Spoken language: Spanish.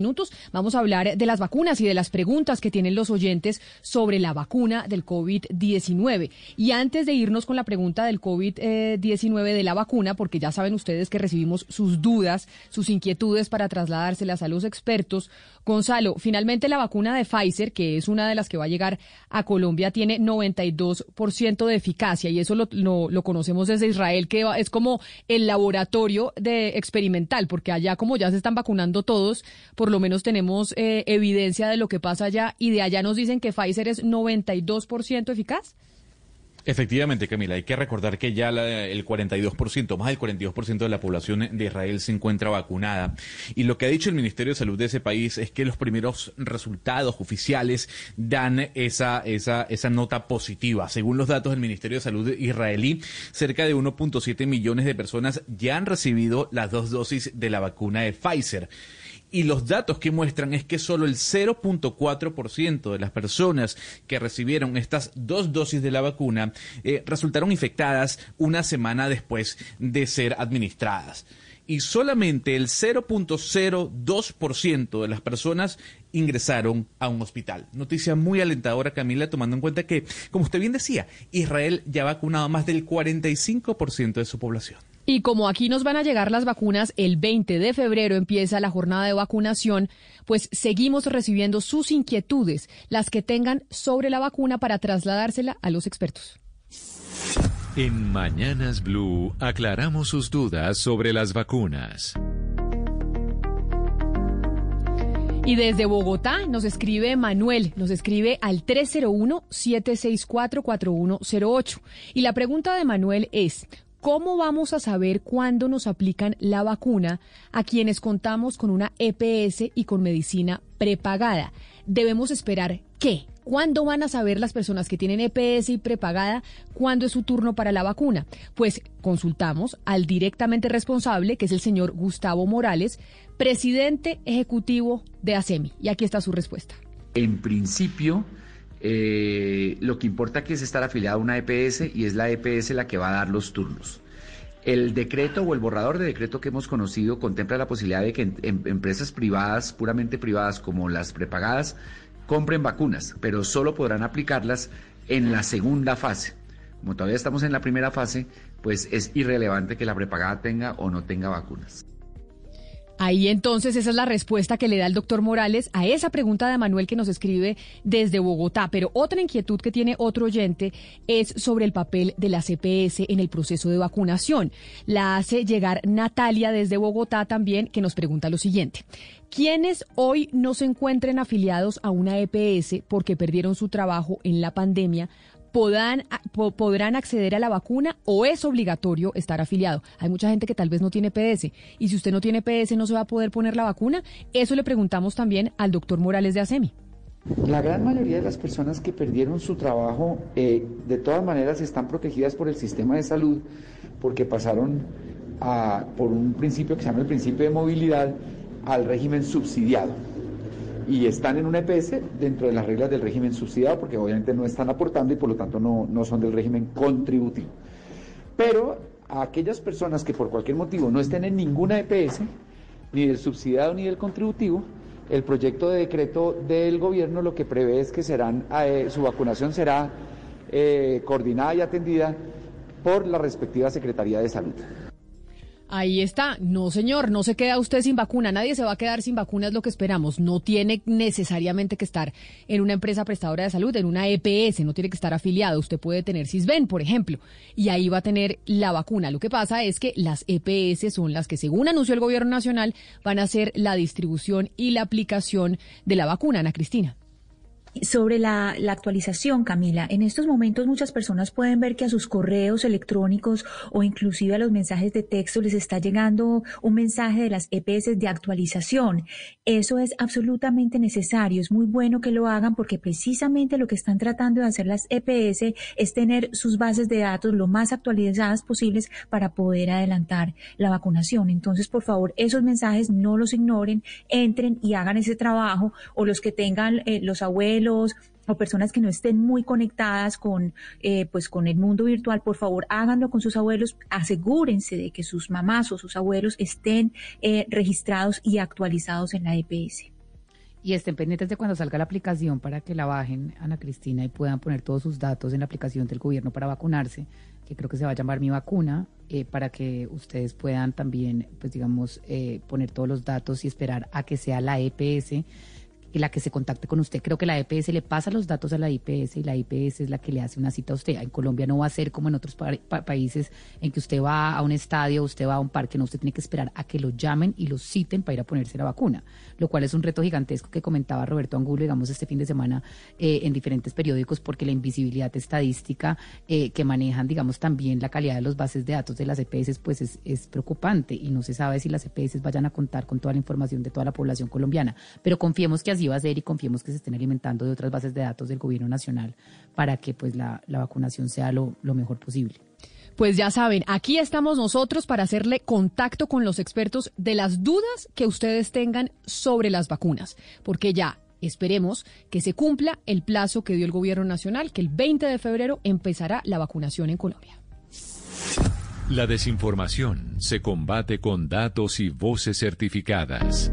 minutos vamos a hablar de las vacunas y de las preguntas que tienen los oyentes sobre la vacuna del COVID-19. Y antes de irnos con la pregunta del COVID-19 de la vacuna, porque ya saben ustedes que recibimos sus dudas, sus inquietudes para trasladárselas a los expertos, Gonzalo, finalmente la vacuna de Pfizer, que es una de las que va a llegar a Colombia, tiene 92% de eficacia y eso lo, lo conocemos desde Israel, que es como el laboratorio de experimental, porque allá como ya se están vacunando todos, por por lo menos tenemos eh, evidencia de lo que pasa allá y de allá nos dicen que Pfizer es 92% eficaz. Efectivamente, Camila, hay que recordar que ya el 42%, más del 42% de la población de Israel se encuentra vacunada. Y lo que ha dicho el Ministerio de Salud de ese país es que los primeros resultados oficiales dan esa, esa, esa nota positiva. Según los datos del Ministerio de Salud israelí, cerca de 1.7 millones de personas ya han recibido las dos dosis de la vacuna de Pfizer y los datos que muestran es que solo el 0.4% de las personas que recibieron estas dos dosis de la vacuna eh, resultaron infectadas una semana después de ser administradas. Y solamente el 0.02% de las personas ingresaron a un hospital. Noticia muy alentadora, Camila, tomando en cuenta que, como usted bien decía, Israel ya ha vacunado más del 45% de su población. Y como aquí nos van a llegar las vacunas, el 20 de febrero empieza la jornada de vacunación, pues seguimos recibiendo sus inquietudes, las que tengan sobre la vacuna para trasladársela a los expertos. En Mañanas Blue aclaramos sus dudas sobre las vacunas. Y desde Bogotá nos escribe Manuel, nos escribe al 301-764-4108. Y la pregunta de Manuel es, ¿Cómo vamos a saber cuándo nos aplican la vacuna a quienes contamos con una EPS y con medicina prepagada? Debemos esperar qué? ¿Cuándo van a saber las personas que tienen EPS y prepagada cuándo es su turno para la vacuna? Pues consultamos al directamente responsable, que es el señor Gustavo Morales, presidente ejecutivo de ASEMI. Y aquí está su respuesta. En principio, eh, lo que importa aquí es estar afiliado a una EPS y es la EPS la que va a dar los turnos. El decreto o el borrador de decreto que hemos conocido contempla la posibilidad de que em, empresas privadas, puramente privadas como las prepagadas, compren vacunas, pero solo podrán aplicarlas en la segunda fase. Como todavía estamos en la primera fase, pues es irrelevante que la prepagada tenga o no tenga vacunas. Ahí entonces esa es la respuesta que le da el doctor Morales a esa pregunta de Manuel que nos escribe desde Bogotá. Pero otra inquietud que tiene otro oyente es sobre el papel de la CPS en el proceso de vacunación. La hace llegar Natalia desde Bogotá también que nos pregunta lo siguiente. ¿Quiénes hoy no se encuentren afiliados a una EPS porque perdieron su trabajo en la pandemia podrán, podrán acceder a la vacuna o es obligatorio estar afiliado. Hay mucha gente que tal vez no tiene PS y si usted no tiene PS no se va a poder poner la vacuna. Eso le preguntamos también al doctor Morales de ASEMI. La gran mayoría de las personas que perdieron su trabajo eh, de todas maneras están protegidas por el sistema de salud porque pasaron a, por un principio que se llama el principio de movilidad al régimen subsidiado y están en un EPS dentro de las reglas del régimen subsidiado, porque obviamente no están aportando y por lo tanto no, no son del régimen contributivo. Pero a aquellas personas que por cualquier motivo no estén en ninguna EPS, ni del subsidiado ni del contributivo, el proyecto de decreto del gobierno lo que prevé es que serán, eh, su vacunación será eh, coordinada y atendida por la respectiva Secretaría de Salud. Ahí está. No, señor, no se queda usted sin vacuna. Nadie se va a quedar sin vacuna, es lo que esperamos. No tiene necesariamente que estar en una empresa prestadora de salud, en una EPS, no tiene que estar afiliado. Usted puede tener CISBEN, por ejemplo, y ahí va a tener la vacuna. Lo que pasa es que las EPS son las que, según anunció el gobierno nacional, van a hacer la distribución y la aplicación de la vacuna. Ana Cristina. Sobre la, actualización, Camila, en estos momentos muchas personas pueden ver que a sus correos electrónicos o inclusive a los mensajes de texto les está llegando un mensaje de las EPS de actualización. Eso es absolutamente necesario, es muy bueno que lo hagan porque precisamente lo que están tratando de hacer las EPS es tener sus bases de datos lo más actualizadas posibles para poder adelantar la vacunación. Entonces, por favor, esos mensajes no los ignoren, entren y hagan ese trabajo o los que tengan eh, los abuelos, o personas que no estén muy conectadas con, eh, pues con el mundo virtual, por favor háganlo con sus abuelos, asegúrense de que sus mamás o sus abuelos estén eh, registrados y actualizados en la EPS. Y estén pendientes de cuando salga la aplicación para que la bajen, Ana Cristina, y puedan poner todos sus datos en la aplicación del gobierno para vacunarse, que creo que se va a llamar Mi Vacuna, eh, para que ustedes puedan también, pues digamos, poner todos los datos y esperar a que sea la EPS la que se contacte con usted. Creo que la EPS le pasa los datos a la IPS y la IPS es la que le hace una cita a usted. En Colombia no va a ser como en otros países en que usted va a un estadio, usted va a un parque, no, usted tiene que esperar a que lo llamen y lo citen para ir a ponerse la vacuna, lo cual es un reto gigantesco que comentaba Roberto Angulo, digamos, este fin de semana eh, en diferentes periódicos, porque la invisibilidad estadística eh, que manejan, digamos, también la calidad de los bases de datos de las EPS, pues es, es preocupante y no se sabe si las EPS vayan a contar con toda la información de toda la población colombiana. Pero confiemos que así va a ser y confiemos que se estén alimentando de otras bases de datos del gobierno nacional para que pues la, vacunación sea lo, lo mejor posible. Pues ya saben, aquí estamos nosotros para hacerle contacto con los expertos de las dudas que ustedes tengan sobre las vacunas, porque ya esperemos que se cumpla el plazo que dio el gobierno nacional, que el 20 de febrero empezará la vacunación en Colombia. La desinformación se combate con datos y voces certificadas.